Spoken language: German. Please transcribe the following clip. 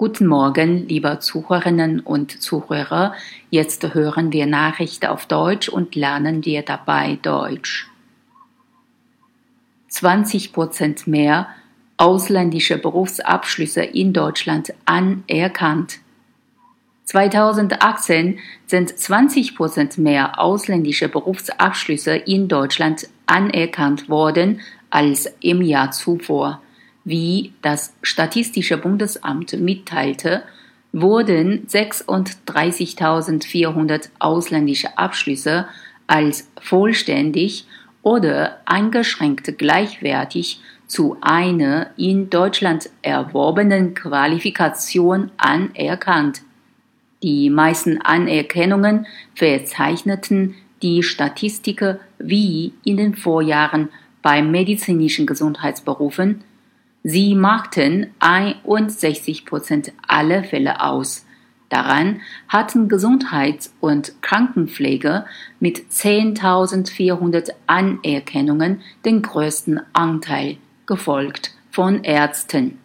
Guten Morgen, liebe Zuhörerinnen und Zuhörer. Jetzt hören wir Nachrichten auf Deutsch und lernen wir dabei Deutsch. 20 Prozent mehr ausländische Berufsabschlüsse in Deutschland anerkannt. 2018 sind 20 Prozent mehr ausländische Berufsabschlüsse in Deutschland anerkannt worden als im Jahr zuvor. Wie das Statistische Bundesamt mitteilte, wurden 36.400 ausländische Abschlüsse als vollständig oder eingeschränkt gleichwertig zu einer in Deutschland erworbenen Qualifikation anerkannt. Die meisten Anerkennungen verzeichneten die Statistiker wie in den Vorjahren bei medizinischen Gesundheitsberufen Sie machten 61 Prozent aller Fälle aus. Daran hatten Gesundheits- und Krankenpflege mit 10.400 Anerkennungen den größten Anteil, gefolgt von Ärzten.